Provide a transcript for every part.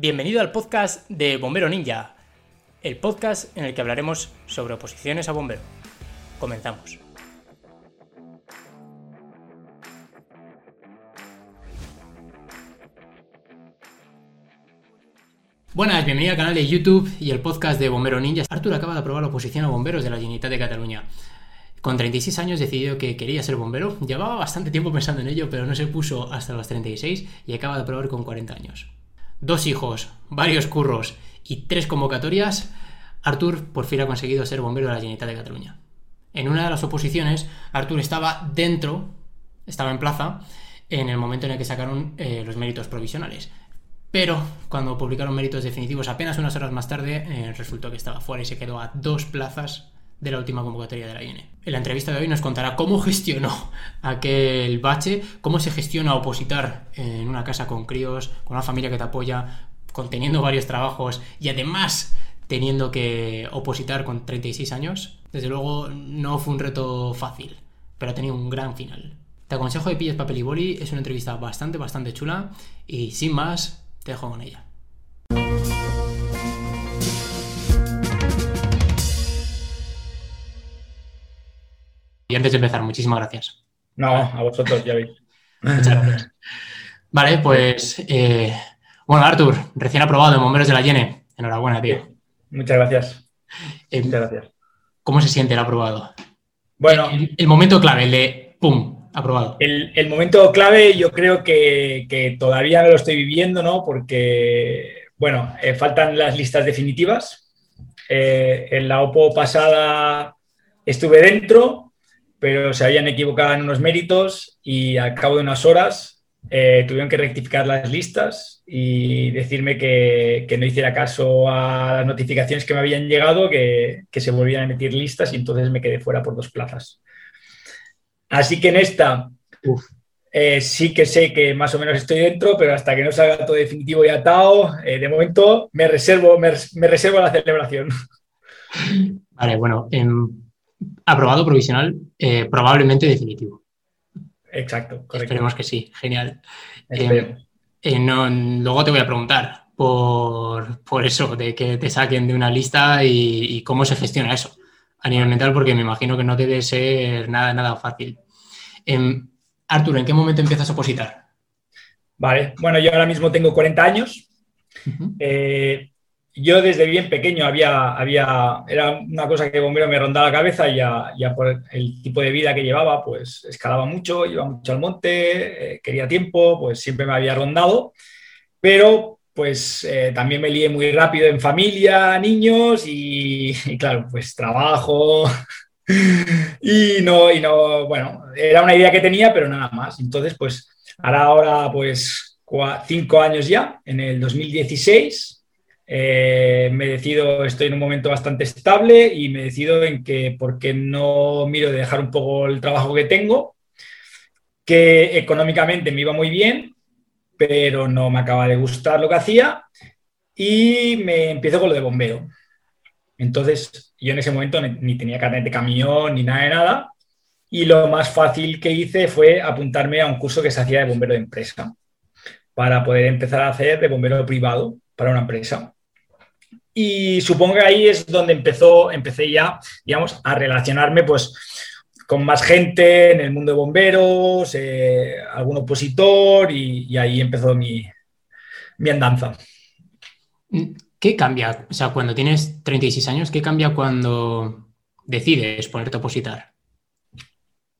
Bienvenido al podcast de Bombero Ninja, el podcast en el que hablaremos sobre oposiciones a bombero. Comenzamos. Buenas, bienvenido al canal de YouTube y el podcast de Bombero Ninja. Artur acaba de aprobar la oposición a bomberos de la Generalitat de Cataluña. Con 36 años decidió que quería ser bombero. Llevaba bastante tiempo pensando en ello, pero no se puso hasta los 36 y acaba de aprobar con 40 años. Dos hijos, varios curros y tres convocatorias, Artur por fin ha conseguido ser bombero de la Generalitat de Cataluña. En una de las oposiciones, Artur estaba dentro, estaba en plaza, en el momento en el que sacaron eh, los méritos provisionales. Pero cuando publicaron méritos definitivos apenas unas horas más tarde, eh, resultó que estaba fuera y se quedó a dos plazas de la última convocatoria de la INE. En la entrevista de hoy nos contará cómo gestionó aquel bache, cómo se gestiona opositar en una casa con críos, con una familia que te apoya, conteniendo varios trabajos y además teniendo que opositar con 36 años. Desde luego no fue un reto fácil, pero ha tenido un gran final. Te aconsejo que pilles papel y boli, es una entrevista bastante, bastante chula y sin más, te dejo con ella. Y antes de empezar, muchísimas gracias. No, a vosotros, ya veis. Muchas gracias. Vale, pues eh, bueno, Artur, recién aprobado en Bomberos de la Yene. Enhorabuena, tío. Muchas gracias. Eh, Muchas gracias. ¿Cómo se siente el aprobado? Bueno, El, el momento clave, el de ¡pum! Aprobado. el, el momento clave yo creo que, que todavía no lo estoy viviendo, ¿no? Porque, bueno, eh, faltan las listas definitivas. En la OPO pasada estuve dentro, pero se habían equivocado en unos méritos y al cabo de unas horas eh, tuvieron que rectificar las listas y decirme que, que no hiciera caso a las notificaciones que me habían llegado, que, que se volvían a emitir listas y entonces me quedé fuera por dos plazas. Así que en esta Uf. eh, sí que sé que más o menos estoy dentro, pero hasta que no salga todo definitivo y atado, eh, de momento me reservo, me, me reservo la celebración. Vale, bueno, aprobado provisional, eh, probablemente definitivo. Exacto, correcto. Esperemos que sí, genial. Esperemos. Eh, no, luego te voy a preguntar por, por eso, de que te saquen de una lista y, y cómo se gestiona eso a nivel mental, porque me imagino que no debe ser nada, nada fácil. Em, Arturo, ¿en qué momento empiezas a opositar? Vale, bueno, yo ahora mismo tengo 40 años. Eh, yo desde bien pequeño había, había, era una cosa que bombero me rondaba la cabeza, ya, ya por el tipo de vida que llevaba, pues escalaba mucho, iba mucho al monte, eh, quería tiempo, pues siempre me había rondado, pero pues eh, también me lié muy rápido en familia, niños y, y claro, pues trabajo y no, y no, bueno, era una idea que tenía, pero nada más. Entonces, pues ahora, ahora pues cinco años ya, en el 2016 eh, me decido, estoy en un momento bastante estable y me decido en que, ¿por qué no miro de dejar un poco el trabajo que tengo? Que económicamente me iba muy bien, pero no me acaba de gustar lo que hacía y me empiezo con lo de bombero. Entonces, yo en ese momento ni tenía carnet de camión ni nada de nada. Y lo más fácil que hice fue apuntarme a un curso que se hacía de bombero de empresa para poder empezar a hacer de bombero privado para una empresa. Y supongo que ahí es donde empezó, empecé ya, digamos, a relacionarme pues con más gente en el mundo de bomberos, eh, algún opositor y, y ahí empezó mi, mi andanza. ¿Qué cambia? O sea, cuando tienes 36 años, ¿qué cambia cuando decides ponerte a opositar?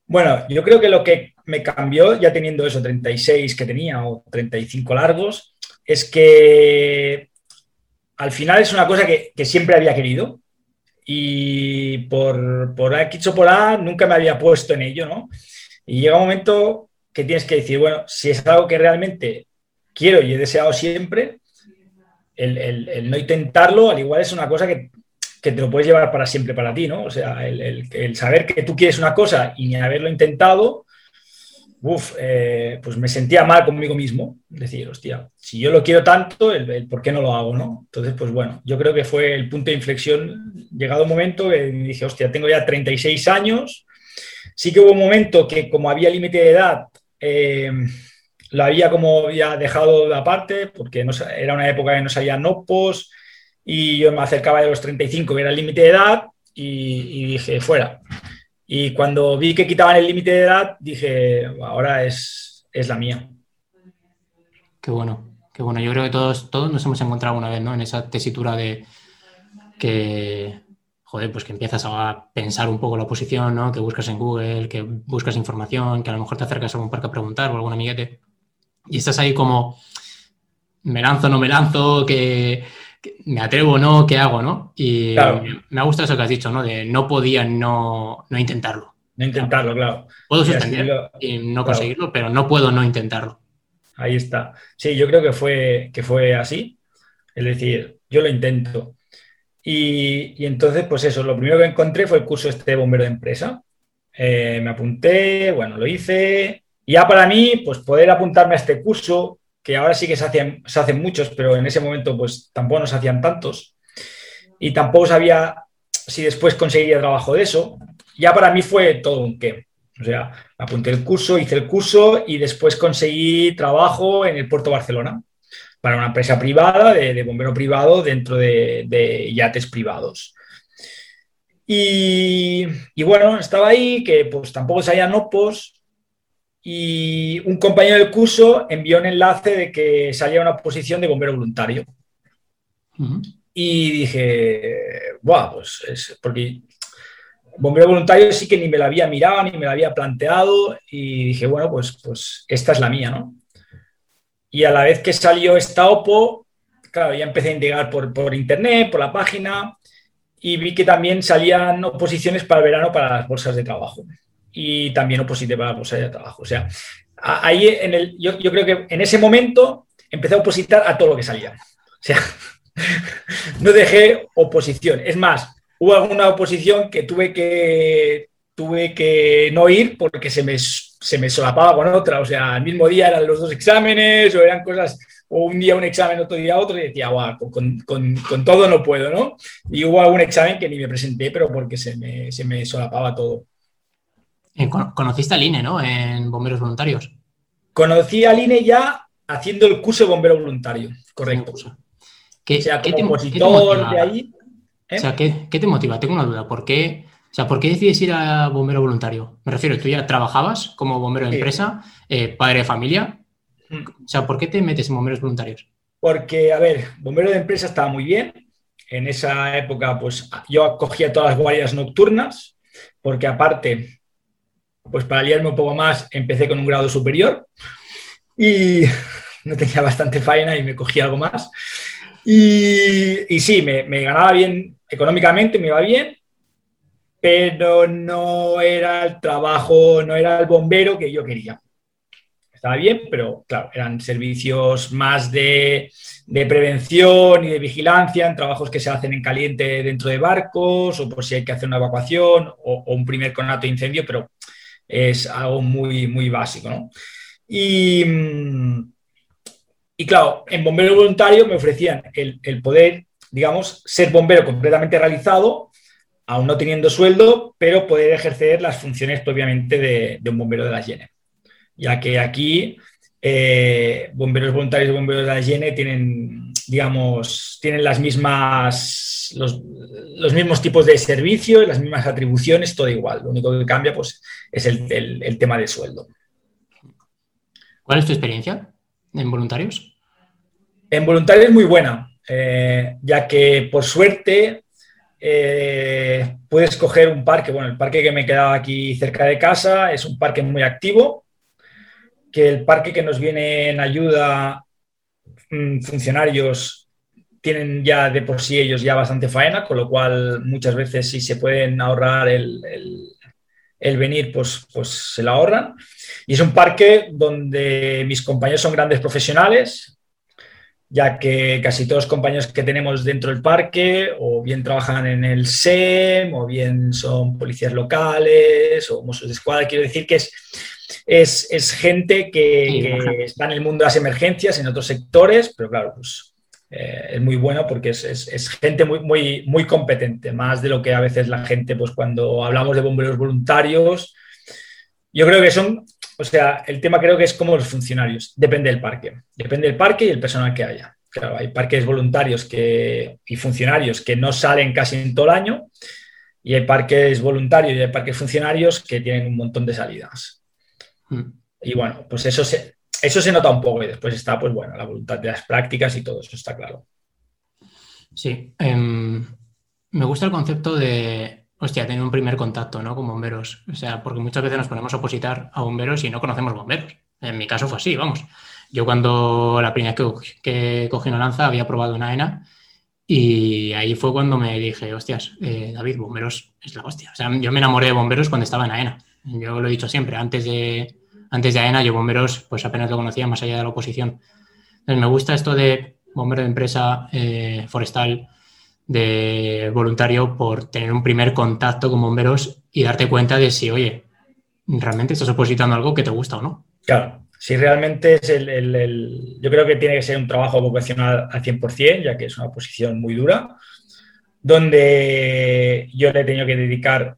Bueno, yo creo que lo que me cambió, ya teniendo eso, 36 que tenía o 35 largos, es que al final es una cosa que, siempre había querido y por, por X o por A nunca me había puesto en ello, ¿no? Y llega un momento que tienes que decir, bueno, si es algo que realmente quiero y he deseado siempre, el, no intentarlo al igual es una cosa que, que te lo puedes llevar para siempre para ti, ¿no? O sea, el- el saber que tú quieres una cosa y ni haberlo intentado, uf, eh, pues me sentía mal conmigo mismo. Decir, hostia, si yo lo quiero tanto, por qué no lo hago, ¿no? Entonces, pues bueno, yo creo que fue el punto de inflexión. Llegado un momento que dije, hostia, tengo ya 36 años. Sí que hubo un momento que como había límite de edad, eh, la había como ya dejado de aparte, porque no, era una época que no salían NOPOS y yo me acercaba de los 35, que era el límite de edad, y, dije, fuera. Y cuando vi que quitaban el límite de edad, dije, ahora es, es la mía. Qué bueno, qué bueno. Yo creo que todos, todos nos hemos encontrado una vez, ¿no? En esa tesitura de que, joder, pues que empiezas a pensar un poco la oposición, ¿no? Que buscas en Google, que buscas información, que a lo mejor te acercas a algún parque a preguntar o algún amiguete. Y estás ahí como, me lanzo, no me lanzo, que, me atrevo o no, ¿qué hago, no? Y me ha gustado eso que has dicho, ¿no? De no podía no, no intentarlo. No intentarlo, claro. Puedo suspenderlo y no conseguirlo, pero no puedo no intentarlo. Ahí está. Sí, yo creo que fue, que fue así. Es decir, yo lo intento. Y, entonces, pues eso, lo primero que encontré fue el curso este de bombero de empresa. Eh, me apunté, bueno, lo hice. Y ya para mí, pues poder apuntarme a este curso, que ahora sí que se hacen, se hacen muchos, pero en ese momento pues tampoco nos hacían tantos. Y tampoco sabía si después conseguiría trabajo de eso. Ya para mí fue todo un qué. O sea, apunté el curso, hice el curso y después conseguí trabajo en el Puerto Barcelona para una empresa privada, de, bombero privado, dentro de, yates privados. Y, bueno, estaba ahí, que pues tampoco salían opos, y un compañero del curso envió un enlace de que salía una posición de bombero voluntario. Y dije, Buah, pues es porque bombero voluntario sí que ni me la había mirado, ni me la había planteado, y dije, bueno, pues, pues esta es la mía, ¿no? Y a la vez que salió esta OPO, claro, ya empecé a indagar por, por internet, por la página, y vi que también salían oposiciones para el verano para las bolsas de trabajo. Y también las bolsas de trabajo. O sea, ahí en el, yo, yo creo que en ese momento empecé a opositar a todo lo que salía. O sea, no dejé oposición. Es más, hubo alguna oposición que tuve que, tuve que no ir porque se me se me solapaba con otra, o sea, al mismo día eran los dos exámenes o eran cosas, o un día un examen, otro día otro, y decía, guau, con, con, con, todo no puedo, ¿no? Y hubo algún examen que ni me presenté, pero porque se me, se me solapaba todo. Eh, conociste al INE, ¿no? En bomberos voluntarios. Conocí al INE ya haciendo el curso de bombero voluntario, correcto. ¿Qué, o sea, ¿qué te, motiva? de ahí. ¿eh? O sea, ¿qué, ¿qué te motiva? Tengo una duda. ¿Por qué o sea, ¿por qué decides ir a bombero voluntario? Me refiero, tú ya trabajabas como bombero de empresa, eh, padre de familia. Mm. O sea, ¿por qué te metes en bomberos voluntarios? Porque, a ver, bombero de empresa estaba muy bien. En esa época, pues yo cogía todas las guardias nocturnas, porque aparte, pues para liarme un poco más, empecé con un grado superior y no tenía bastante faena y me cogía algo más. Y, sí, me, ganaba bien económicamente, me iba bien, pero no era el trabajo, no era el bombero que yo quería. Estaba bien, pero claro, eran servicios más de, prevención y de vigilancia, en trabajos que se hacen en caliente dentro de barcos, o por si hay que hacer una evacuación, o, un primer conato de incendio, pero es algo muy, muy básico. Y, y claro, en bombero voluntario me ofrecían el, el poder, digamos, ser bombero completamente realizado aún no teniendo sueldo, pero poder ejercer las funciones propiamente de, un bombero de la Hiene. Ya que aquí eh, bomberos voluntarios y bomberos de la Hiene tienen, digamos, tienen las mismas, los, mismos tipos de servicio, las mismas atribuciones, todo igual. Lo único que cambia pues, es el, tema del sueldo. ¿Cuál es tu experiencia en voluntarios? En voluntarios es muy buena, eh, ya que por suerte eh, puedes coger un parque, bueno, el parque que me quedaba aquí cerca de casa es un parque muy activo, que el parque que nos viene en ayuda funcionarios tienen ya de por sí ellos ya bastante faena, con lo cual muchas veces si se pueden ahorrar el, el venir, pues, pues se la ahorran. Y es un parque donde mis compañeros son grandes profesionales, ya que casi todos los compañeros que tenemos dentro del parque o bien trabajan en el SEM o bien son policías locales o mozos de escuadra. Quiero decir que es, es, gente que, está en el mundo de las emergencias, en otros sectores, pero claro, pues eh, es muy bueno porque es, gente muy, muy, muy competente, más de lo que a veces la gente, pues cuando hablamos de bomberos voluntarios, yo creo que son o sea, el tema creo que es como los funcionarios. Depende del parque. Depende del parque y el personal que haya. Claro, hay parques voluntarios que, y funcionarios que no salen casi en todo el año y hay parques voluntarios y hay parques funcionarios que tienen un montón de salidas. Y bueno, pues eso se, eso se nota un poco y después está, pues bueno, la voluntad de las prácticas y todo eso está claro. Sí, em, me gusta el concepto de, hostia, tener un primer contacto, ¿no? Con bomberos. O sea, porque muchas veces nos ponemos a opositar a bomberos y no conocemos bomberos. En mi caso fue así, vamos. Yo cuando la primera vez que, cogí una lanza había probado una ENA y ahí fue cuando me dije, hostias, eh, David, bomberos es la hostia. O sea, yo me enamoré de bomberos cuando estaba en AENA. Yo lo he dicho siempre, antes de, antes de AENA yo bomberos pues apenas lo conocía más allá de la oposición. Me gusta esto de bombero de empresa eh, forestal, de voluntario, por tener un primer contacto con bomberos y darte cuenta de si, oye, realmente estás opositando algo que te gusta o no. Claro, si realmente es el, Yo creo que tiene que ser un trabajo vocacional al 100%, ya que es una posición muy dura, donde yo le he tenido que dedicar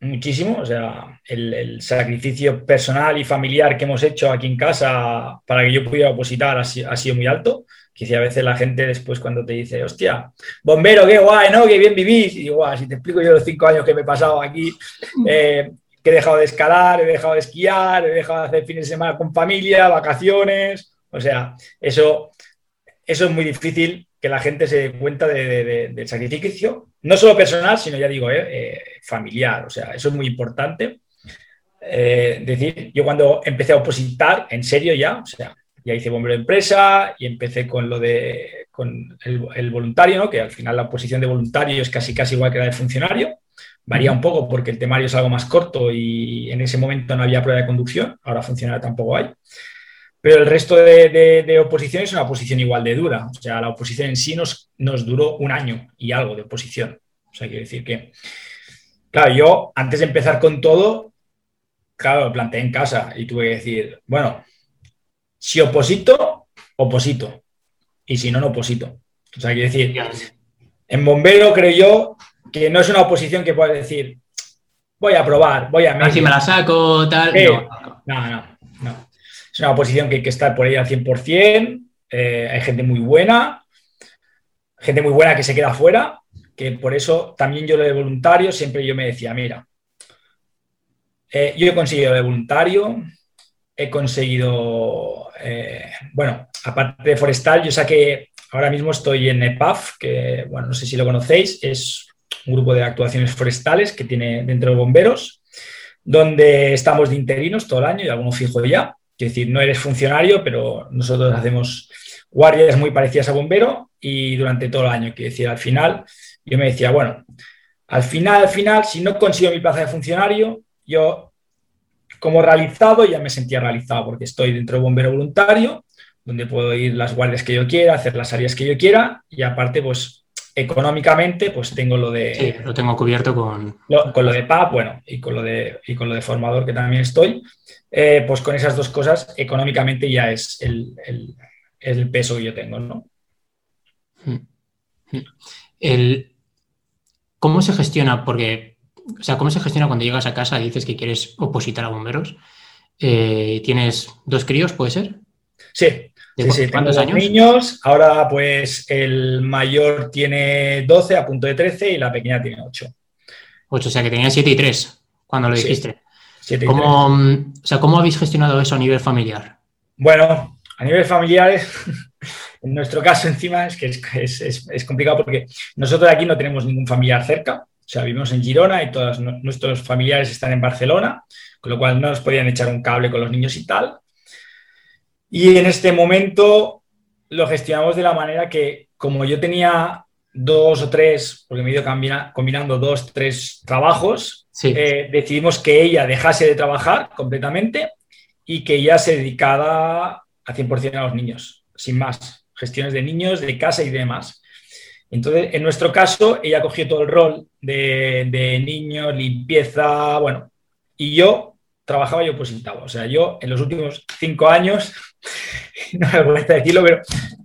muchísimo, o sea, el, sacrificio personal y familiar que hemos hecho aquí en casa para que yo pudiera opositar ha, sido muy alto. Que a veces la gente después cuando te dice, hostia, bombero, qué guay, ¿no? Qué bien vivís. Y digo, si te explico yo los cinco años que me he pasado aquí, eh, que he dejado de escalar, he dejado de esquiar, he dejado de hacer fines de semana con familia, vacaciones. O sea, eso, eso es muy difícil que la gente se dé cuenta del sacrificio, no solo personal, sino ya digo, eh, eh, familiar. O sea, eso es muy importante. Eh, decir, yo cuando empecé a opositar, en serio ya, o sea, ya hice bombero de empresa y empecé con lo de con el, voluntario, que al final la oposición de voluntario es casi casi igual que la de funcionario. Varía un poco porque el temario es algo más corto y en ese momento no había prueba de conducción, ahora funcionario tampoco hay. Pero el resto de, de, oposición es una oposición igual de dura. O sea, la oposición en sí nos, nos duró un año y algo de oposición. O sea, quiero decir que, claro, yo antes de empezar con todo, claro, lo planteé en casa y tuve que decir, bueno, si oposito, oposito. Y si no, no oposito. O sea, quiero decir, en bombero creo yo que no es una oposición que puedas decir, voy a probar, voy a... A ver si me la saco, tal. no, no, no. Es una oposición que hay que estar por ahí al 100%. Eh, hay gente muy buena, gente muy buena que se queda fuera, que por eso también yo lo de voluntario, siempre yo me decía, mira, eh, yo he conseguido de voluntario, he conseguido, eh, bueno, aparte de forestal, yo saqué, ahora mismo estoy en EPAF, que, bueno, no sé si lo conocéis, es un grupo de actuaciones forestales que tiene dentro de bomberos, donde estamos de interinos todo el año y algunos fijo ya. Es decir, no eres funcionario, pero nosotros hacemos guardias muy parecidas a bombero y durante todo el año. Quiero decir, al final, yo me decía, bueno, al final, al final, si no consigo mi plaza de funcionario, yo como realizado ya me sentía realizado porque estoy dentro de bombero voluntario, donde puedo ir las guardias que yo quiera, hacer las áreas que yo quiera y aparte, pues económicamente, pues tengo lo de... Sí, lo tengo cubierto con... con lo de PAP, bueno, y con lo de, y con lo de formador que también estoy. Eh, pues con esas dos cosas económicamente ya es el, peso que yo tengo, ¿no? Hmm. El, ¿Cómo se gestiona? Porque, o sea, ¿cómo se gestiona cuando llegas a casa y dices que quieres opositar a bomberos? Eh, ¿Tienes dos críos, puede ser? Sí, sí, ¿Cuántos años? niños. Ahora, pues, el mayor tiene 12, a punto de 13, y la pequeña tiene 8. 8, o sea que tenía 7 y 3 cuando lo dijiste. ¿Cómo, o sea, ¿Cómo habéis gestionado eso a nivel familiar? Bueno, a nivel familiar, en nuestro caso encima es que es, complicado porque nosotros aquí no tenemos ningún familiar cerca, o sea, vivimos en Girona y todos nuestros familiares están en Barcelona, con lo cual no nos podían echar un cable con los niños y tal. Y en este momento lo gestionamos de la manera que, como yo tenía dos o tres, porque me he ido combinando dos, tres trabajos, eh, decidimos que ella dejase de trabajar completamente y que ella se dedicara a 100% a los niños, sin más, gestiones de niños, de casa y demás. Entonces, en nuestro caso, ella cogió todo el rol de, de limpieza, bueno, y yo trabajaba y opositaba. O sea, yo en los últimos cinco años, no me gusta decirlo, pero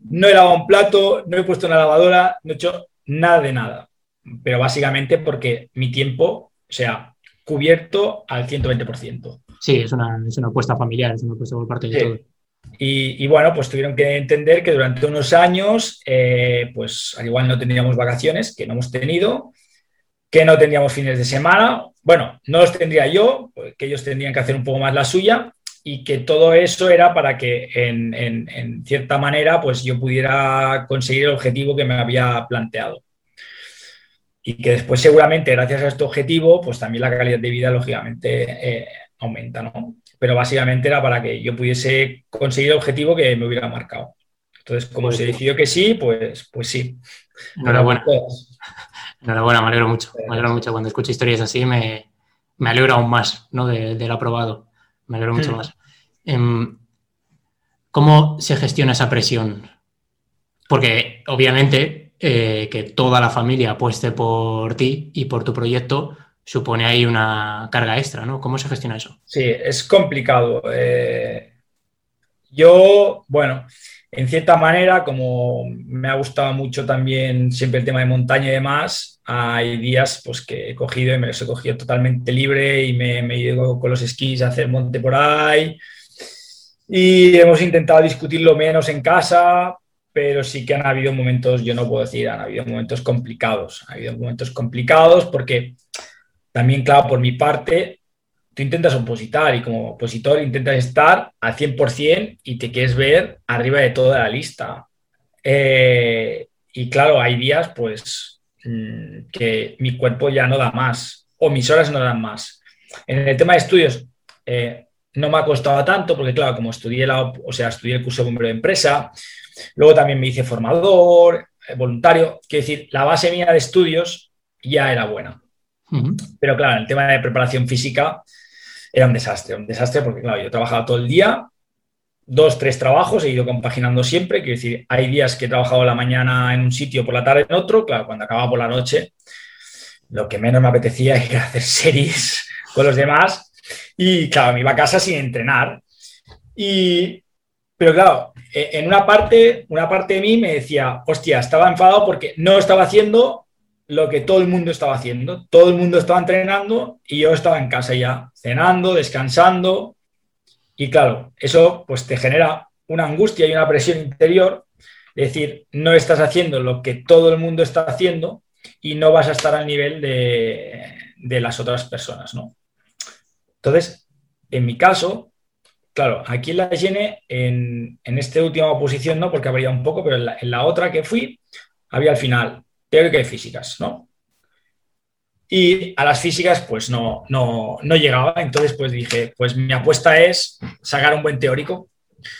no he lavado un plato, no he puesto una lavadora, no he hecho nada de nada. Pero básicamente porque mi tiempo, sea, cubierto al 120%. Sí, es una, es una apuesta familiar, es una apuesta por parte de todos. Y, bueno, pues tuvieron que entender que durante unos años, eh, pues al igual no teníamos vacaciones, que no hemos tenido, que no teníamos fines de semana. Bueno, no los tendría yo, que ellos tendrían que hacer un poco más la suya y que todo eso era para que en, en cierta manera pues yo pudiera conseguir el objetivo que me había planteado y que después seguramente gracias a este objetivo, pues también la calidad de vida lógicamente eh, aumenta, ¿no? Pero básicamente era para que yo pudiese conseguir el objetivo que me hubiera marcado. Entonces, como se decidió que sí, pues, pues sí. Enhorabuena. Pues, Enhorabuena, me alegro mucho. Me alegro mucho. Cuando escucho historias así me, me alegro aún más, ¿no? De, del aprobado. Me alegro mucho mm. más. Em, ¿Cómo se gestiona esa presión? Porque obviamente eh, que toda la familia apueste por ti y por tu proyecto supone ahí una carga extra, ¿no? ¿Cómo se gestiona eso? Sí, es complicado. Eh, yo, bueno, en cierta manera, como me ha gustado mucho también siempre el tema de montaña y demás, hay días pues, que he cogido y me los he cogido totalmente libre y me, me ido con los esquís a hacer monte por ahí. Y hemos intentado discutirlo menos en casa, pero sí que han habido momentos, yo no puedo decir, han habido momentos complicados, ha habido momentos complicados porque también, claro, por mi parte, tú intentas opositar y como opositor intentas estar al 100% y te quieres ver arriba de toda la lista. Eh, y claro, hay días pues mm, que mi cuerpo ya no da más o mis horas no dan más. En el tema de estudios, eh, no me ha costado tanto porque claro, como estudié, la, o sea, estudié el curso de bombero de empresa, Luego también me hice formador, eh, voluntario. Quiero decir, la base mía de estudios ya era buena. Pero claro, el tema de preparación física era un desastre, un desastre porque claro, yo trabajaba todo el día, dos, tres trabajos, he ido compaginando siempre. Quiero decir, hay días que he trabajado la mañana en un sitio, por la tarde en otro. Claro, cuando acababa por la noche, lo que menos me apetecía era hacer series con los demás. Y claro, me iba a casa sin entrenar. Y, pero claro, eh, en una parte, una parte de mí me decía, hostia, estaba enfadado porque no estaba haciendo lo que todo el mundo estaba haciendo. Todo el mundo estaba entrenando y yo estaba en casa ya, cenando, descansando. Y claro, eso pues te genera una angustia y una presión interior. Es decir, no estás haciendo lo que todo el mundo está haciendo y no vas a estar al nivel de, de las otras personas, ¿no? Entonces, en mi caso, Claro, aquí la Gene, en, en esta última posición no, porque habría un poco, pero en la, otra que fui, había al final teórica y físicas, ¿no? Y a las físicas, pues no, no, no llegaba. Entonces, pues dije, pues mi apuesta es sacar un buen teórico.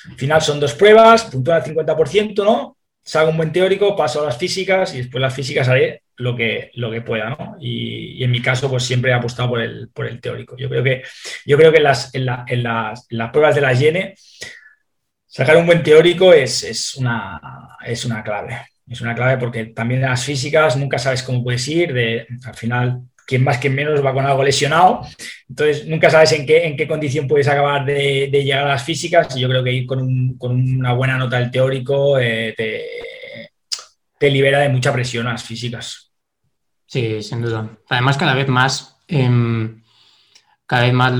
Al final son dos pruebas, puntúa al 50%, ¿no? Saco un buen teórico, paso a las físicas y después las físicas haré lo que, lo que pueda, ¿no? Y, en mi caso, pues siempre he apostado por el, por el teórico. Yo creo que, yo creo que en, las, en, en, las, las, pruebas de la Yene, sacar un buen teórico es, es, una, es una clave. Es una clave porque también en las físicas nunca sabes cómo puedes ir, de, al final quien más, quien menos va con algo lesionado. Entonces, nunca sabes en qué, en qué condición puedes acabar de, de llegar a las físicas. Y yo creo que ir con, un, con una buena nota del teórico eh, te, te, libera de mucha presión a las físicas. Sí, sin duda. Además, cada vez más, em, cada vez más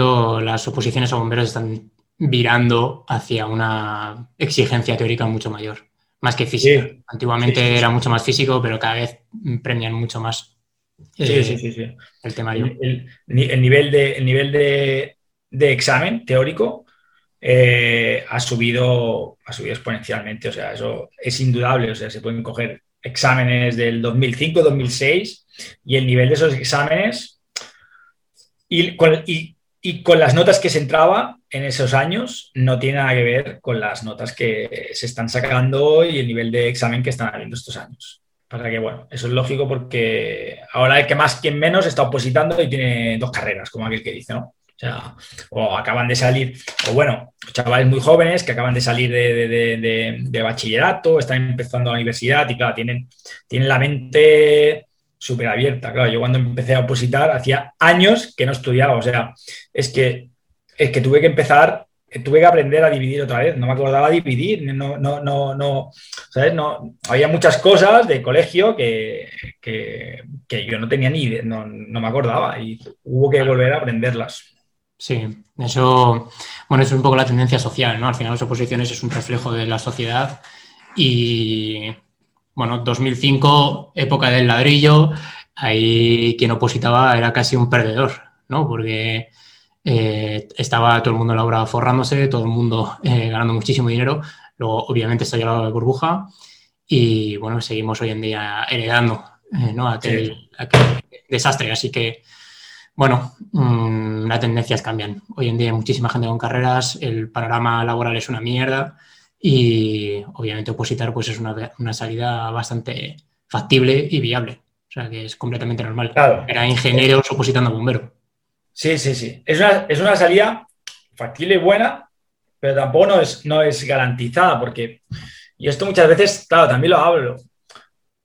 las oposiciones a bomberos están virando hacia una exigencia teórica mucho mayor, más que física. Antiguamente era mucho más físico, pero cada vez premian mucho más eh, el temario. El, nivel de, nivel de, examen teórico eh, ha, subido, ha subido exponencialmente, o sea, eso es indudable, o sea, se pueden coger exámenes del 2005, 2006 y el nivel de esos exámenes y con, y, con las notas que se entraba en esos años no tiene nada que ver con las notas que se están sacando y el nivel de examen que están habiendo estos años. Para que, bueno, eso es lógico porque ahora el que más, quien menos está opositando y tiene dos carreras, como aquel que dice, ¿no? O sea, o acaban de salir, o bueno, chavales muy jóvenes que acaban de salir de, de, de bachillerato, están empezando la universidad y claro, tienen, tienen la mente súper abierta. Claro, yo cuando empecé a opositar hacía años que no estudiaba, o sea, es que, es que tuve que empezar, tuve que aprender a dividir otra vez, no me acordaba dividir, no, no, no, no, ¿sabes? No, había muchas cosas de colegio que, que, yo no tenía ni idea, no, no, me acordaba y hubo que volver a aprenderlas. Sí, eso, bueno, es un poco la tendencia social, ¿no? Al final las oposiciones es un reflejo de la sociedad y, bueno, 2005, época del ladrillo, ahí quien opositaba era casi un perdedor, ¿no? Porque eh, estaba todo el mundo en la obra forrándose, todo el mundo eh, ganando muchísimo dinero, luego obviamente se ha llegado la burbuja y, bueno, seguimos hoy en día heredando, eh, ¿no? Aquel, aquel desastre, así que bueno, mmm, las tendencias cambian. Hoy en día hay muchísima gente con carreras, el panorama laboral es una mierda y obviamente opositar pues es una, una salida bastante factible y viable. O sea que es completamente normal. Claro. Era ingenieros opositando a bombero. Sí, sí, sí. Es una, es una salida factible y buena, pero tampoco no es, no es garantizada porque, y esto muchas veces, claro, también lo hablo.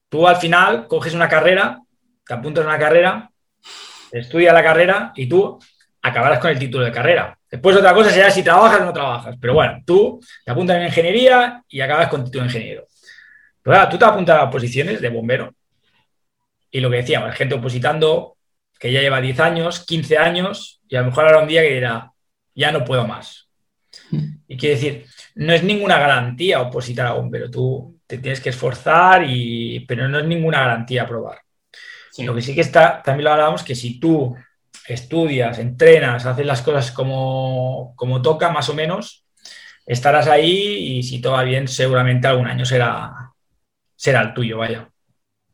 Tú al final coges una carrera, te apuntas a una carrera estudia la carrera y tú acabarás con el título de carrera. Después otra cosa será si trabajas o no trabajas. Pero bueno, tú te apuntas en ingeniería y acabas con título de ingeniero. Pero ahora, tú te apuntas a posiciones de bombero. Y lo que decíamos, gente opositando que ya lleva 10 años, 15 años, y a lo mejor ahora un día que dirá, ya no puedo más. Y quiere decir, no es ninguna garantía opositar a bombero. Tú te tienes que esforzar, y, pero no es ninguna garantía aprobar. Sí. Lo que sí que está, también lo hablábamos, que si tú estudias, entrenas, haces las cosas como, como toca, más o menos, estarás ahí y si todo va bien, seguramente algún año será, será el tuyo, vaya.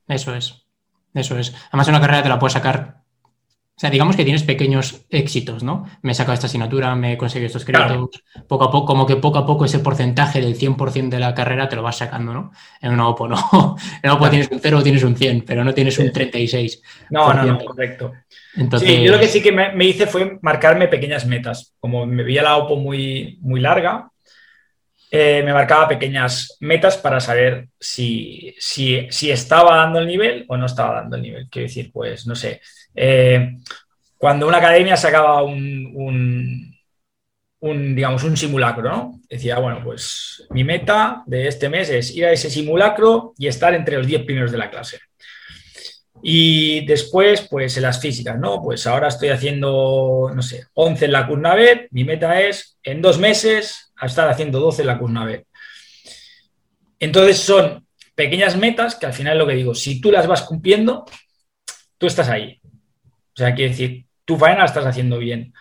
Eso es, eso es. Además, una carrera te la puedes sacar. O sea, digamos que tienes pequeños éxitos, ¿no? Me he sacado esta asignatura, me he conseguido estos créditos. Claro. Poco a poco, como que poco a poco ese porcentaje del 100% de la carrera te lo vas sacando, ¿no? En una OPO no. En una OPO claro. tienes un 0 o tienes un 100, pero no tienes un 36. No, no, no, correcto. Entonces... Sí, yo lo que sí que me, me, hice fue marcarme pequeñas metas. Como me veía la OPO muy, muy larga, eh, me marcaba pequeñas metas para saber si, si, estaba dando el nivel o no estaba dando el nivel. Quiero decir, pues, no sé. Eh, cuando una academia sacaba un, un, digamos, un simulacro. Decía, bueno, pues mi meta de este mes es ir a ese simulacro y estar entre los 10 primeros de la clase. Y después, pues en las físicas, ¿no? Pues ahora estoy haciendo, no sé, 11 en la Curnavet. Mi meta es en dos meses estar haciendo 12 en la Curnavet. Entonces son pequeñas metas que al final es lo que digo, si tú las vas cumpliendo, tú estás ahí. O sea, quiere decir, tu faena la estás haciendo bien.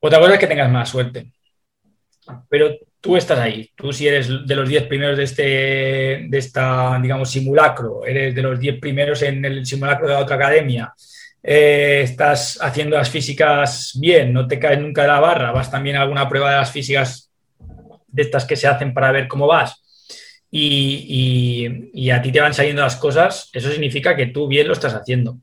Otra cosa es que tengas más suerte. Pero tú estás ahí. Tú si eres de los 10 primeros de este, de esta, digamos, simulacro, eres de los 10 primeros en el simulacro de la otra academia, eh, estás haciendo las físicas bien, no te caes nunca de la barra, vas también a alguna prueba de las físicas de estas que se hacen para ver cómo vas y, y, a ti te van saliendo las cosas, eso significa que tú bien lo estás haciendo.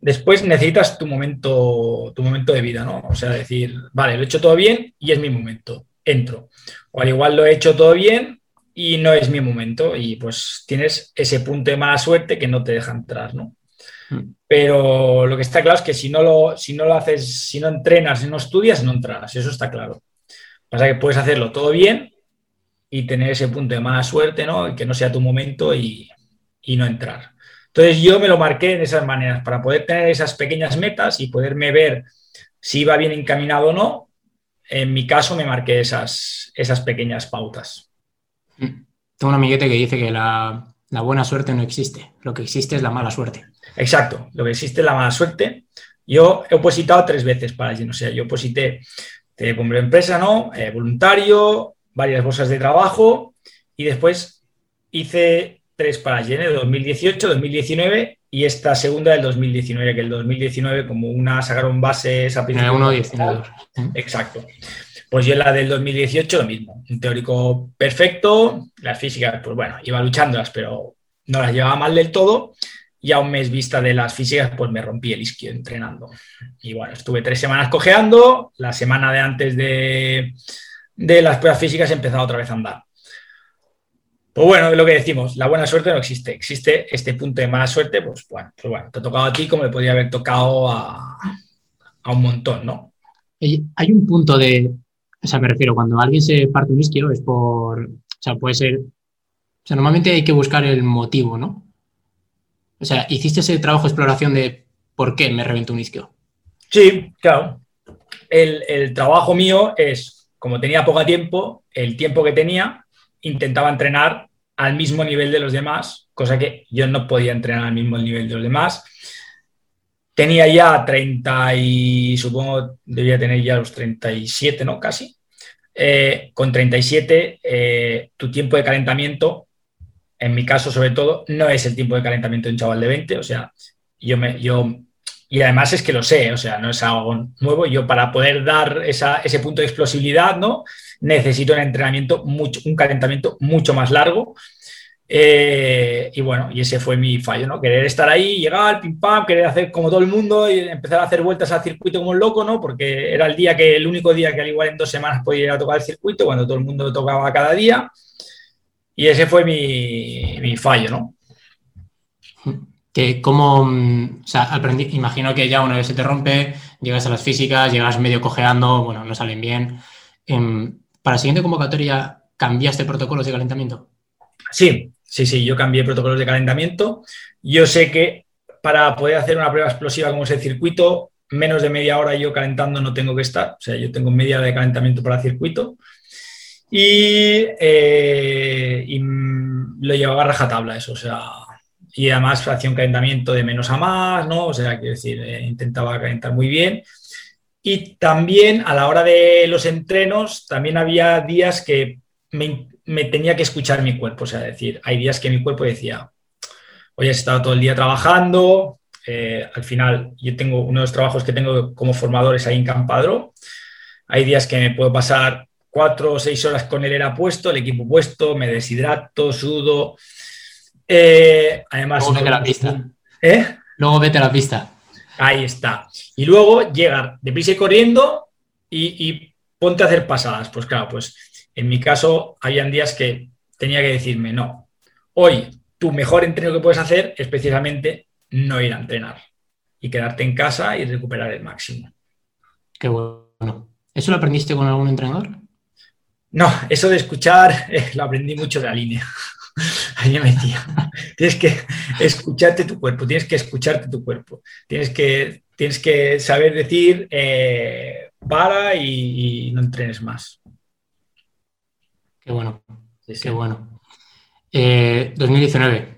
Después necesitas tu momento, tu momento de vida, ¿no? O sea, decir, vale, lo he hecho todo bien y es mi momento entro. O al igual lo he hecho todo bien y no es mi momento y pues tienes ese punto de mala suerte que no te deja entrar, ¿no? Mm. Pero lo que está claro es que si no lo, si no lo haces, si no entrenas, si no estudias, no entrarás, eso está claro. Pasa que puedes hacerlo todo bien y tener ese punto de mala suerte, ¿no? Y que no sea tu momento y, y no entrar. Entonces yo me lo marqué en esas maneras, para poder tener esas pequeñas metas y poderme ver si iba bien encaminado o no, en mi caso me marqué esas, esas pequeñas pautas. Tengo un amiguete que dice que la, la, buena suerte no existe, lo que existe es la mala suerte. Exacto, lo que existe es la mala suerte. Yo he opositado tres veces para allí, o sea, yo oposité de como empresa, ¿no? Eh, voluntario, varias bolsas de trabajo y después hice tres para de 2018, 2019 y esta segunda del 2019, que el 2019 como una sacaron bases a principios. 1, 19. Exacto. Pues yo en la del 2018 lo mismo, un teórico perfecto, las físicas, pues bueno, iba luchándolas, pero no las llevaba mal del todo. Y a un mes vista de las físicas, pues me rompí el isquio entrenando. Y bueno, estuve tres semanas cojeando, la semana de antes de, de las pruebas físicas empezaba otra vez a andar. Pues bueno, es lo que decimos, la buena suerte no existe, existe este punto de mala suerte, pues bueno, pues bueno te ha tocado a ti como le podría haber tocado a, a un montón, ¿no? Hay un punto de, o sea, me refiero, cuando alguien se parte un isquio es por, o sea, puede ser, o sea, normalmente hay que buscar el motivo, ¿no? O sea, ¿hiciste ese trabajo de exploración de por qué me reventó un isquio? Sí, claro. el, trabajo mío es, como tenía poco tiempo, el tiempo que tenía, intentaba entrenar al mismo nivel de los demás, cosa que yo no podía entrenar al mismo nivel de los demás. Tenía ya 30 y supongo debía tener ya los 37, ¿no? Casi. Eh, con 37, eh, tu tiempo de calentamiento, en mi caso sobre todo, no es el tiempo de calentamiento de un chaval de 20, o sea, yo me, yo y además es que lo sé, o sea, no es algo nuevo. Yo para poder dar ese punto de explosividad, ¿no? Necesito un entrenamiento, mucho, un calentamiento mucho más largo. Eh, y bueno, y ese fue mi fallo, ¿no? Querer estar ahí, llegar, pim pam, querer hacer como todo el mundo y empezar a hacer vueltas al circuito como un loco, ¿no? Porque era el día que, el único día que al igual en dos semanas podía ir a tocar el circuito, cuando todo el mundo tocaba cada día. Y ese fue mi, fallo, ¿no? que como, mm, imagino que ya una vez se te rompe, llegas a las físicas, llegas medio cojeando, bueno, no salen bien. Em, ¿Para la siguiente convocatoria cambiaste protocolos de calentamiento? Sí, sí, sí, yo cambié protocolos de calentamiento. Yo sé que para poder hacer una prueba explosiva como ese circuito, menos de media hora yo calentando no tengo que estar. O sea, yo tengo media hora de calentamiento para circuito. Y, eh, y lo llevaba a rajatabla eso, o sea, y además hacía un calentamiento de menos a más, ¿no? O sea, quiero decir, eh, intentaba calentar muy bien. Y también a la hora de los entrenos, también había días que me, tenía que escuchar mi cuerpo, o sea, decir, hay días que mi cuerpo decía, hoy he estado todo el día trabajando, eh, al final yo tengo uno de los trabajos que tengo como formadores ahí en Campadro, hay días que me puedo pasar cuatro o seis horas con el era puesto, el equipo puesto, me deshidrato, sudo, eh, además, luego vete a la pista. ¿Eh? Luego vete a la pista. Ahí está. Y luego llegar deprisa y corriendo y, ponte a hacer pasadas. Pues claro, pues en mi caso habían días que tenía que decirme, no, hoy tu mejor entreno que puedes hacer es precisamente no ir a entrenar y quedarte en casa y recuperar el máximo. Qué bueno. ¿Eso lo aprendiste con algún entrenador? No, eso de escuchar eh, lo aprendí mucho de la línea. Ahí me metía. Tienes que escucharte tu cuerpo, tienes que escucharte tu cuerpo. Tienes que, tienes que saber decir eh, para y, no entrenes más. Qué bueno. Qué bueno. 2019. Eh,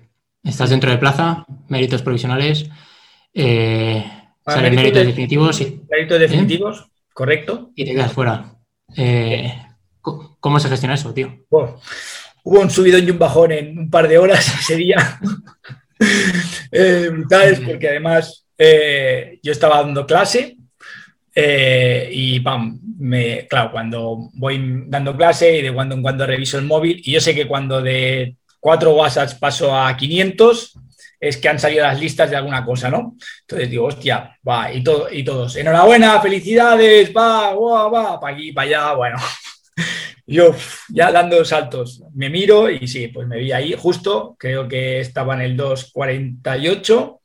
Estás dentro de plaza, méritos provisionales. Eh, salen méritos, definitivos. Méritos definitivos, correcto. Y te quedas fuera. ¿Cómo se gestiona eso, tío? Hubo un subidón y un bajón en un par de horas ese día. eh, brutales, porque además eh, yo estaba dando clase eh, y pam, me, claro, cuando voy dando clase y de cuando en cuando reviso el móvil, y yo sé que cuando de cuatro WhatsApps paso a 500, es que han salido las listas de alguna cosa, ¿no? Entonces digo, hostia, va, y, todo, y todos, enhorabuena, felicidades, va, va, va, para aquí, para allá, bueno. Yo ya dando saltos, me miro y sí, pues me vi ahí justo, creo que estaba en el 2.48,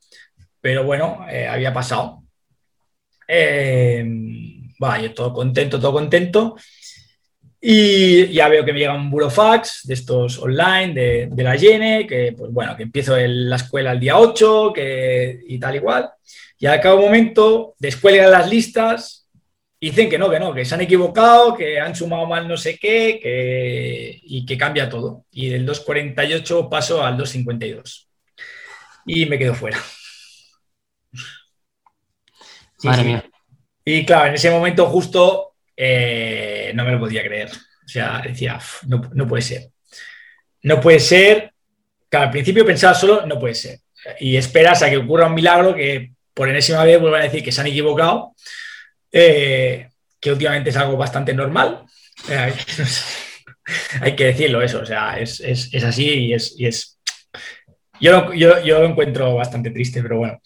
pero bueno, eh, había pasado. Eh, yo todo contento, todo contento. Y ya veo que me llega un burofax de estos online, de, de la Yene, que pues bueno, que empiezo en la escuela el día 8 que, y tal igual. Y a cada momento descuelgan las listas dicen que no, que no, que se han equivocado, que han sumado mal no sé qué, que, y que cambia todo. Y del 2.48 paso al 2.52. Y me quedo fuera. Madre mía. Y claro, en ese momento justo eh, no me lo podía creer. O sea, decía, no, no, puede ser. No puede ser. Claro, al principio pensaba solo, no puede ser. Y esperas a que ocurra un milagro que por enésima vez vuelvan a decir que se han equivocado eh, que últimamente es algo bastante normal. Eh, hay que decirlo eso, o sea, es, así y es... es yo, lo, yo, lo encuentro bastante triste, pero bueno.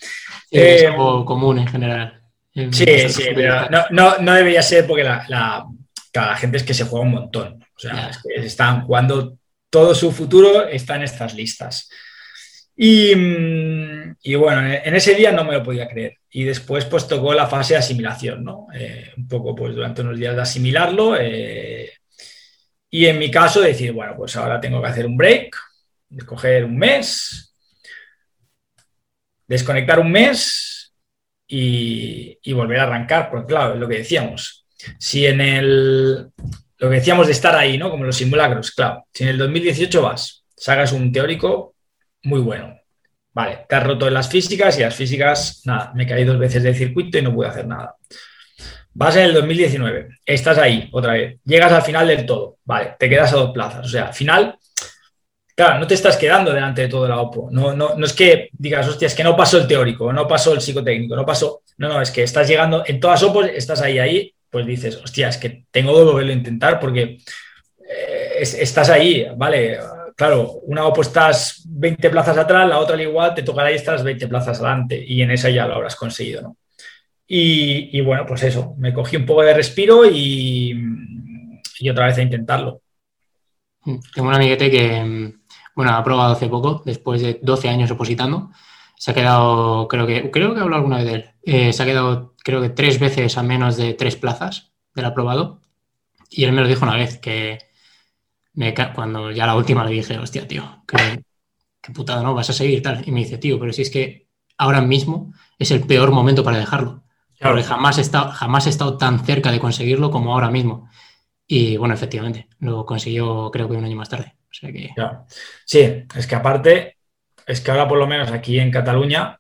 es eh, algo común en general. sí, sí, pero no, no, debería ser porque la, la, gente es que se juega un montón. O sea, están jugando todo su futuro, está en estas listas. Y, mm, y, bueno, en ese día no me lo podía creer y después pues tocó la fase de asimilación, ¿no? Eh, un poco pues durante unos días de asimilarlo eh, y en mi caso decir, bueno, pues ahora tengo que hacer un break, coger un mes, desconectar un mes y, volver a arrancar, porque claro, es lo que decíamos. Si en el, lo que decíamos de estar ahí, ¿no? Como los simulacros, claro, si en el 2018 vas, sacas un teórico muy bueno, vale, te has roto en las físicas y las físicas, nada, me caí dos veces del circuito y no pude hacer nada. Vas en el 2019, estás ahí otra vez, llegas al final del todo, vale, te quedas a dos plazas, o sea, al final Claro, no te estás quedando delante de todo la OPO. No, no, no es que digas, hostia, es que no pasó el teórico, no pasó el psicotécnico, no pasó. No, no, es que estás llegando, en todas OPOs estás ahí, ahí, pues dices, hostia, es que tengo que volverlo a intentar porque eh, estás ahí, ¿vale? Claro, una OPO estás 20 plazas atrás, la otra al igual, te tocará y estás 20 plazas adelante y en esa ya lo habrás conseguido, ¿no? Y, bueno, pues eso, me cogí un poco de respiro y, y otra vez a intentarlo. Tengo un amiguete que bueno, ha aprobado hace poco, después de 12 años opositando. Se ha quedado, creo que, creo que he hablado alguna vez de él, eh, se ha quedado, creo que tres veces a menos de tres plazas del aprobado. Y él me lo dijo una vez, que me, cuando ya la última le dije, hostia, tío, qué, putada, ¿no? Vas a seguir tal. Y me dice, tío, pero si es que ahora mismo es el peor momento para dejarlo. Porque jamás he, estado, jamás he estado tan cerca de conseguirlo como ahora mismo. Y bueno, efectivamente, lo consiguió creo que un año más tarde. Sí, es que aparte, es que ahora por lo menos aquí en Cataluña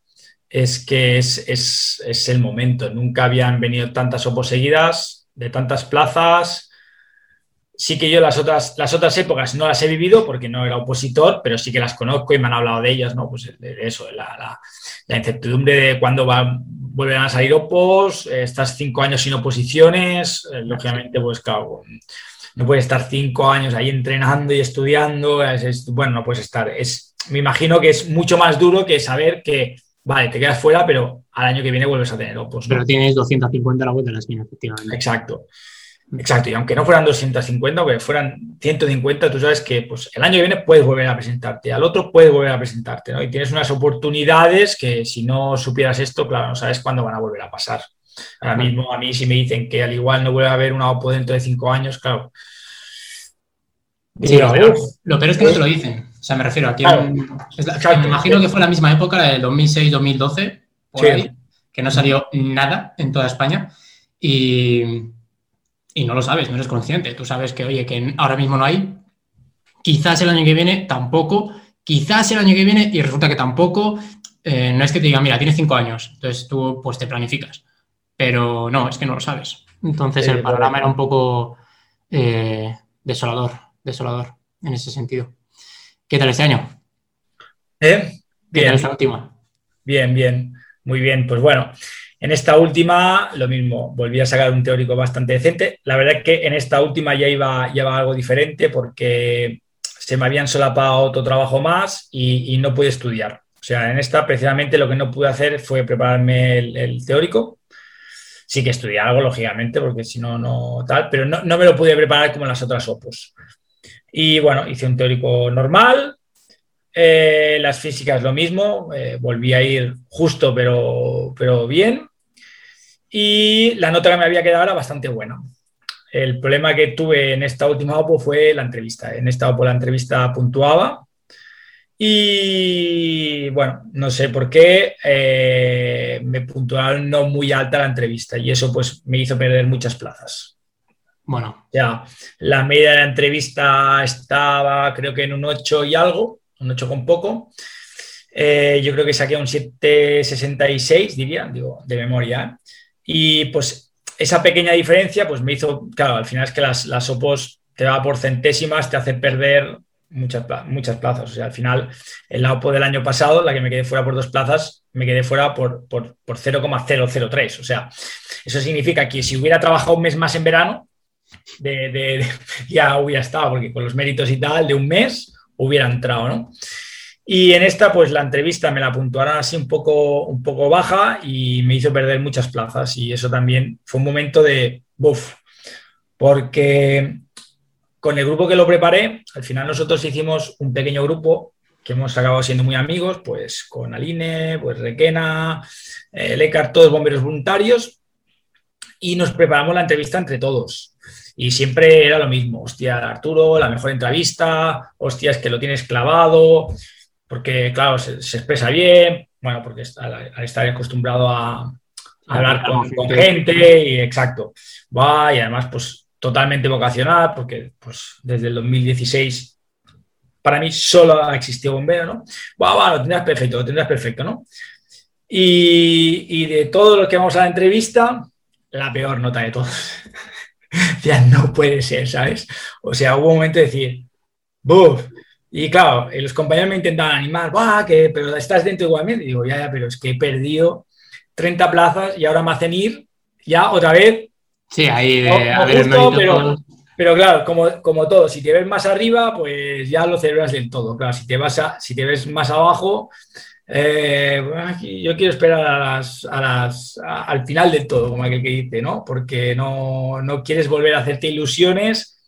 es que es, el momento. Nunca habían venido tantas opos seguidas, de tantas plazas. Sí que yo las otras, las otras épocas no las he vivido porque no era opositor, pero sí que las conozco y me han hablado de ellas, ¿no? Pues de, eso, la, la, incertidumbre de cuándo va, vuelven a salir opos, estas cinco años sin oposiciones, eh, lógicamente, pues claro, no puedes estar cinco años ahí entrenando y estudiando, bueno, no puedes estar. Es, me imagino que es mucho más duro que saber que, vale, te quedas fuera, pero al año que viene vuelves a tener opos. Pero tienes 250 a la vuelta de la esquina, efectivamente. Exacto. Exacto, y aunque no fueran 250, o que fueran 150, tú sabes que pues, el año que viene puedes volver a presentarte, al otro puedes volver a presentarte, ¿no? Y tienes unas oportunidades que si no supieras esto, claro, no sabes cuándo van a volver a pasar. Ahora mismo a mí si me dicen que al igual no vuelve a haber una OPO dentro de cinco años, claro. Sí, lo, peor, es que no te lo dicen. O sea, me refiero a quien... me imagino que fue la misma época, la del 2006-2012, que no salió nada en toda España. Y, y no lo sabes, no eres consciente. Tú sabes que, oye, que ahora mismo no hay. Quizás el año que viene tampoco. Quizás el año que viene y resulta que tampoco. Eh, no es que te digan, mira, tienes cinco años. Entonces tú pues te planificas pero no, es que no lo sabes. Entonces el panorama era un poco eh, desolador, desolador en ese sentido. ¿Qué tal este año? ¿Eh? Bien. esta última? Bien, bien, muy bien. Pues bueno, en esta última lo mismo, volví a sacar un teórico bastante decente. La verdad es que en esta última ya iba, ya algo diferente porque se me habían solapado otro trabajo más y, no pude estudiar. O sea, en esta precisamente lo que no pude hacer fue prepararme el teórico sí que estudié algo, lógicamente, porque si no, no tal, pero no, me lo pude preparar como en las otras opos. Y bueno, hice un teórico normal, eh, las físicas lo mismo, eh, volví a ir justo, pero, pero bien. Y la nota que me había quedado era bastante buena. El problema que tuve en esta última OPO fue la entrevista. En esta OPO la entrevista puntuaba y bueno, no sé por qué eh, me puntuaron no muy alta la entrevista y eso pues me hizo perder muchas plazas. Bueno. Ya, la media de la entrevista estaba creo que en un 8 y algo, un 8 con poco. Eh, yo creo que saqué un 7,66, diría, digo, de memoria. Y pues esa pequeña diferencia pues me hizo, claro, al final es que las, las OPOS te va por centésimas, te hace perder muchas, muchas plazas. O sea, al final, el la del año pasado, la que me quedé fuera por dos plazas, me quedé fuera por, por, por 0,003. O sea, eso significa que si hubiera trabajado un mes más en verano, de, ya hubiera estado, porque con los méritos y tal, de un mes hubiera entrado, ¿no? Y en esta, pues la entrevista me la puntuaron así un poco, un poco baja y me hizo perder muchas plazas. Y eso también fue un momento de, buf, porque con el grupo que lo preparé, al final nosotros hicimos un pequeño grupo que hemos acabado siendo muy amigos, pues con Aline, pues Requena, eh, Lecar, todos bomberos voluntarios, y nos preparamos la entrevista entre todos. Y siempre era lo mismo, hostia, Arturo, la mejor entrevista, hostia, es que lo tienes clavado, porque claro, se, expresa bien, bueno, porque al, estar acostumbrado a, hablar con, gente y exacto. Va, y además, pues totalmente vocacional, porque pues desde el 2016 para mí solo ha existido bombero, ¿no? Va, va, lo tendrás perfecto, lo tendrás perfecto, ¿no? Y, y de todo lo que vamos a la entrevista, la peor nota de todos. ya no puede ser, ¿sabes? O sea, hubo un momento de decir, ¡buf! Y claro, los compañeros me intentaban animar, ¡buah! Que, pero estás dentro igualmente. Y digo, ya, ya, pero es que he perdido 30 plazas y ahora me hacen ir ya otra vez. Sí, ahí de a ver, pero, pero, claro, como, como todo, si te ves más arriba, pues ya lo celebras del todo. Claro, si te, vas a, si te ves más abajo, eh, yo quiero esperar a las, a las, al final del todo, como aquel que dice, ¿no? Porque no, no quieres volver a hacerte ilusiones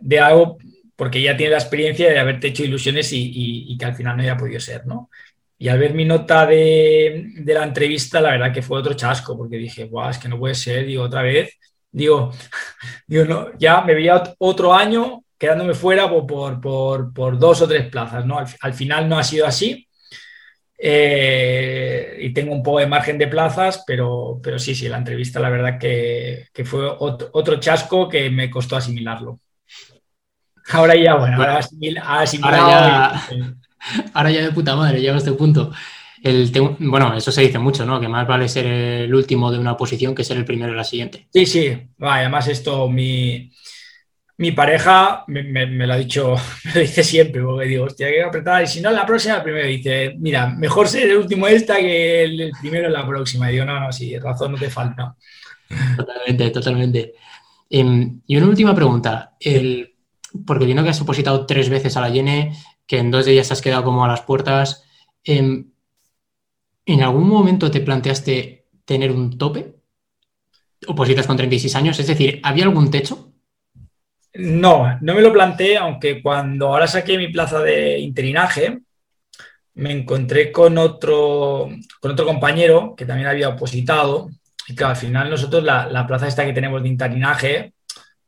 de algo porque ya tienes la experiencia de haberte hecho ilusiones y, que al final no haya podido ser, ¿no? Y al ver mi nota de, la entrevista, la verdad que fue otro chasco, porque dije, guau, es que no puede ser, digo, otra vez, digo, digo no, ya me veía otro año quedándome fuera por, por, dos o tres plazas, ¿no? Al, final no ha sido así. Eh, y tengo un poco de margen de plazas, pero, pero sí, sí, la entrevista la verdad que, fue otro chasco que me costó asimilarlo. Ahora ya, bueno, ahora, ahora ya, de puta madre, llega a este punto. El bueno, eso se dice mucho, ¿no? Que más vale ser el último de una posición que ser el primero de la siguiente. Sí, sí. además, esto, mi, mi pareja me, lo ha dicho, me lo dice siempre, porque digo, hostia, que apretar. Y si no, la próxima, primero dice, mira, mejor ser el último esta que el, primero en la próxima. Y digo, no, no, sí, razón no te falta. Totalmente, totalmente. Em, y una última pregunta. El, porque viendo que has opositado tres veces a la Yene, que en dos de ellas has quedado como a las puertas, em, ¿en algún momento te planteaste tener un tope? ¿Opositas con 36 años? Es decir, ¿había algún techo? No, no me lo planteé, aunque cuando ahora saqué mi plaza de interinaje, me encontré con otro, con otro compañero que también había opositado. Y que al final nosotros la plaza esta que tenemos de interinaje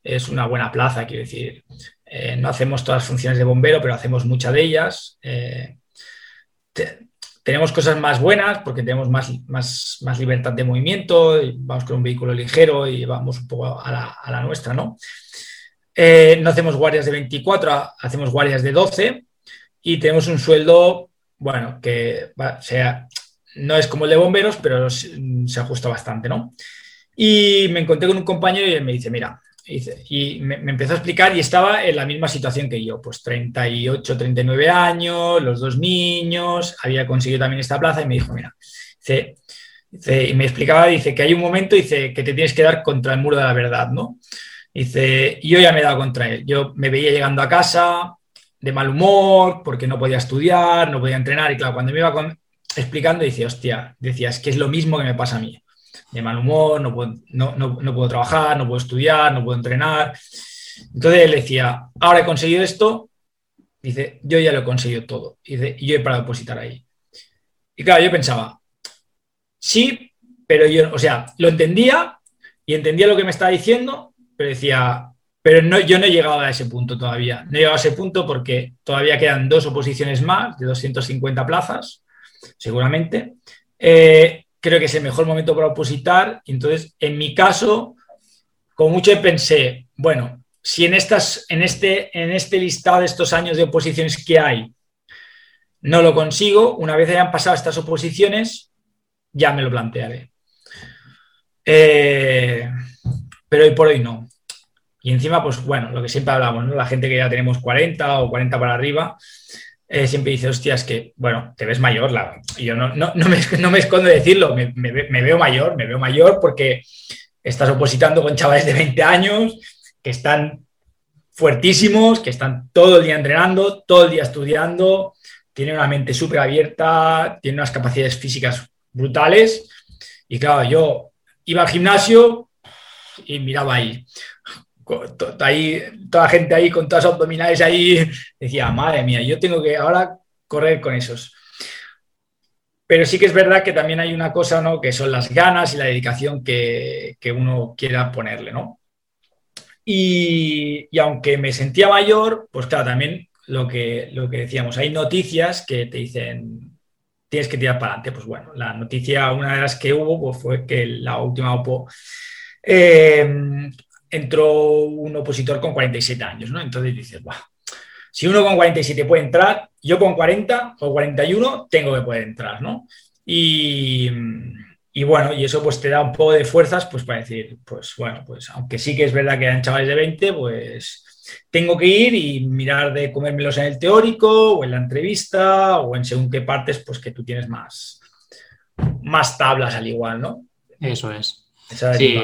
es una buena plaza, quiero decir, eh, no hacemos todas las funciones de bombero, pero hacemos muchas de ellas. Eh, tenemos cosas más buenas porque tenemos más, más, más libertad de movimiento, y vamos con un vehículo ligero y vamos un poco a la, nuestra, ¿no? Eh, no hacemos guardias de 24, hacemos guardias de 12 y tenemos un sueldo, bueno, que sea, no es como el de bomberos, pero se ajusta bastante, ¿no? Y me encontré con un compañero y él me dice, mira, y me, empezó a explicar y estaba en la misma situación que yo, pues 38, 39 años, los dos niños, había conseguido también esta plaza y me dijo, mira, y me explicaba, dice que hay un momento, dice que te tienes que dar contra el muro de la verdad, ¿no? Dice, y yo ya me he dado contra él, yo me veía llegando a casa de mal humor porque no podía estudiar, no podía entrenar y claro, cuando me iba explicando dice, hostia, decías que es lo mismo que me pasa a mí de mal humor, no puedo, no, puedo trabajar, no puedo estudiar, no puedo entrenar. Entonces él decía, ahora he conseguido esto, dice, yo ya lo he conseguido todo. Y yo he parado de depositar ahí. Y claro, yo pensaba, sí, pero yo, o sea, lo entendía y entendía lo que me estaba diciendo, pero decía, pero no, yo no he llegado a ese punto todavía. No he llegado a ese punto porque todavía quedan dos oposiciones más de 250 plazas, seguramente. Eh, creo que es el mejor momento para opositar. entonces, en mi caso, con mucho pensé, bueno, si en, estas, en, este, en este listado de estos años de oposiciones que hay no lo consigo, una vez hayan pasado estas oposiciones, ya me lo plantearé. Eh, pero hoy por hoy no. Y encima, pues bueno, lo que siempre hablamos, la gente que ya tenemos 40 o 40 para arriba, eh, siempre dice, hostia, es que, bueno, te ves mayor. La... Yo no, no, no, me, no, me, escondo de decirlo, me, me, veo mayor, me veo mayor porque estás opositando con chavales de 20 años que están fuertísimos, que están todo el día entrenando, todo el día estudiando, tienen una mente súper abierta, tienen unas capacidades físicas brutales. Y claro, yo iba al gimnasio y miraba ahí ahí, toda la gente ahí con todas las abdominales ahí, decía, madre mía, yo tengo que ahora correr con esos. Pero sí que es verdad que también hay una cosa, ¿no? Que son las ganas y la dedicación que, que uno quiera ponerle, ¿no? Y, y, aunque me sentía mayor, pues claro, también lo que, lo que decíamos, hay noticias que te dicen, tienes que tirar para adelante. Pues bueno, la noticia, una de las que hubo, pues fue que la última OPO eh, entró un opositor con 47 años, ¿no? Entonces dices, Buah, si uno con 47 puede entrar, yo con 40 o 41 tengo que poder entrar, ¿no? Y, bueno, y eso pues te da un poco de fuerzas pues para decir, pues bueno, pues aunque sí que es verdad que eran chavales de 20, pues tengo que ir y mirar de comérmelos en el teórico o en la entrevista o en según qué partes, pues que tú tienes más, más tablas al igual, ¿no? Eso es. Sí,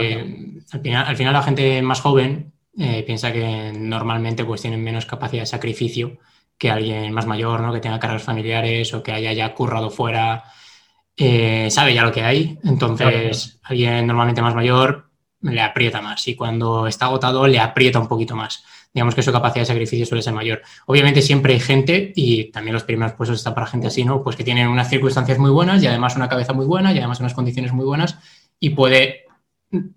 al, final, al final la gente más joven eh, piensa que normalmente pues tienen menos capacidad de sacrificio que alguien más mayor, ¿no? Que tenga cargas familiares o que haya ya currado fuera, eh, sabe ya lo que hay. Entonces, alguien normalmente más mayor le aprieta más y cuando está agotado le aprieta un poquito más. Digamos que su capacidad de sacrificio suele ser mayor. Obviamente siempre hay gente, y también los primeros puestos están para gente así, ¿no? Pues que tienen unas circunstancias muy buenas y además una cabeza muy buena y además unas condiciones muy buenas y puede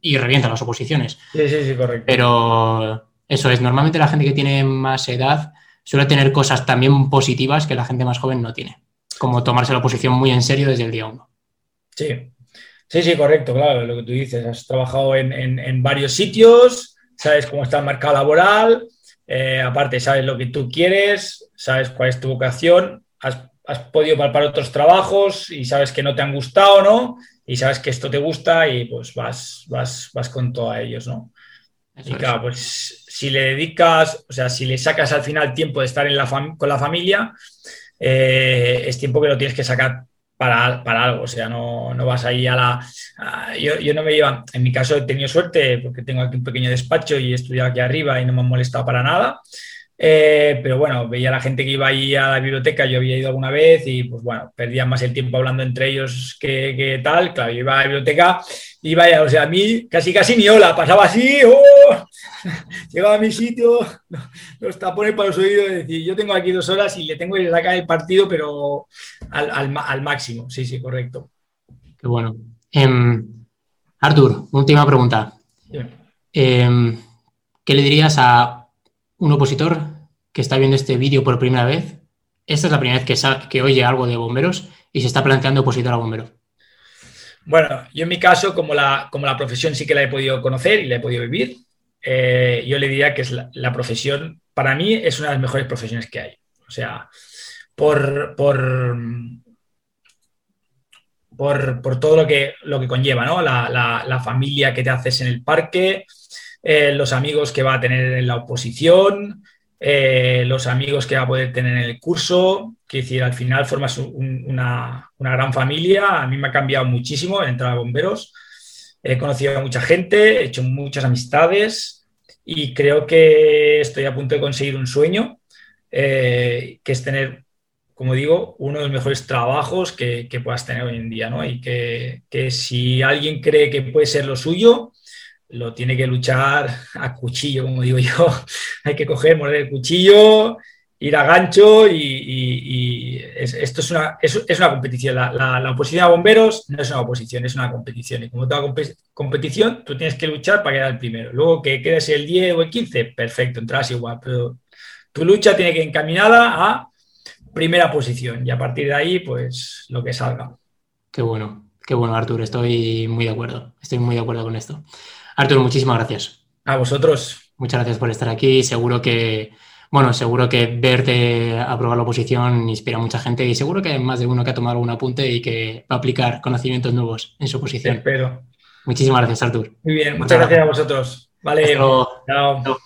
y revienta las oposiciones. Sí, sí, sí, correcto. Pero eso es, normalmente la gente que tiene más edad suele tener cosas también positivas que la gente más joven no tiene, como tomarse la oposición muy en serio desde el día uno. Sí, sí, sí, correcto, claro, lo que tú dices, has trabajado en, varios sitios, sabes cómo está el mercado laboral, eh, aparte sabes lo que tú quieres, sabes cuál es tu vocación, has, has podido palpar otros trabajos y sabes que no te han gustado, ¿no? Y sabes que esto te gusta y pues vas, vas, vas con todo a ellos, ¿no? y claro, pues si le dedicas, o sea, si le sacas al final tiempo de estar en la con la familia, eh, es tiempo que lo tienes que sacar para, para algo, o sea, no, no, vas ahí a la... yo, yo, no me llevo, en mi caso he tenido suerte porque tengo aquí un pequeño despacho y he estudiado aquí arriba y no me han molestado para nada. Eh, pero bueno, veía a la gente que iba ahí a la biblioteca, yo había ido alguna vez y pues bueno, perdían más el tiempo hablando entre ellos que, tal. Claro, yo iba a la biblioteca y vaya, o sea, a mí casi casi ni hola, pasaba así, ¡oh! llegaba a mi sitio, los tapones para los oídos, es decir, yo tengo aquí dos horas y le tengo que sacar el partido, pero al, máximo, sí, sí, correcto. Qué bueno. Em, Artur, última pregunta. Em, ¿Qué le dirías a un opositor que está viendo este vídeo por primera vez, esta es la primera vez que, oye algo de bomberos y se está planteando opositor a bombero. Bueno, yo en mi caso, como la, como la profesión sí que la he podido conocer y la he podido vivir, eh, yo le diría que es la, profesión, para mí es una de las mejores profesiones que hay. O sea, por, por, por, todo lo que, lo que conlleva, ¿no? La, la, familia que te haces en el parque, eh, los amigos que va a tener en la oposición, eh, los amigos que va a poder tener en el curso, que decir, al final formas una, gran familia. A mí me ha cambiado muchísimo entrar a bomberos. He conocido a mucha gente, he hecho muchas amistades y creo que estoy a punto de conseguir un sueño, eh, que es tener, como digo, uno de los mejores trabajos que, puedas tener hoy en día, ¿no? Y que, que si alguien cree que puede ser lo suyo, lo tiene que luchar a cuchillo, como digo yo. Hay que coger, morder el cuchillo, ir a gancho y, esto es una, es, una competición. La, oposición a bomberos no es una oposición, es una competición. Y como toda competición, tú tienes que luchar para quedar el primero. Luego que quedes el 10 o el 15, perfecto, entras igual, pero tu lucha tiene que ir encaminada a primera posición y a partir de ahí, pues lo que salga. Qué bueno, qué bueno, Artur, estoy muy de acuerdo, estoy muy de acuerdo con esto. Arturo, muchísimas gracias. A vosotros. Muchas gracias por estar aquí. Seguro que, bueno, seguro que verte aprobar la oposición inspira a mucha gente y seguro que hay más de uno que ha tomado algún apunte y que va a aplicar conocimientos nuevos en su oposición. Espero. Muchísimas gracias, Artur. Muy bien, muchas, gracias a vosotros. Vale. Chao.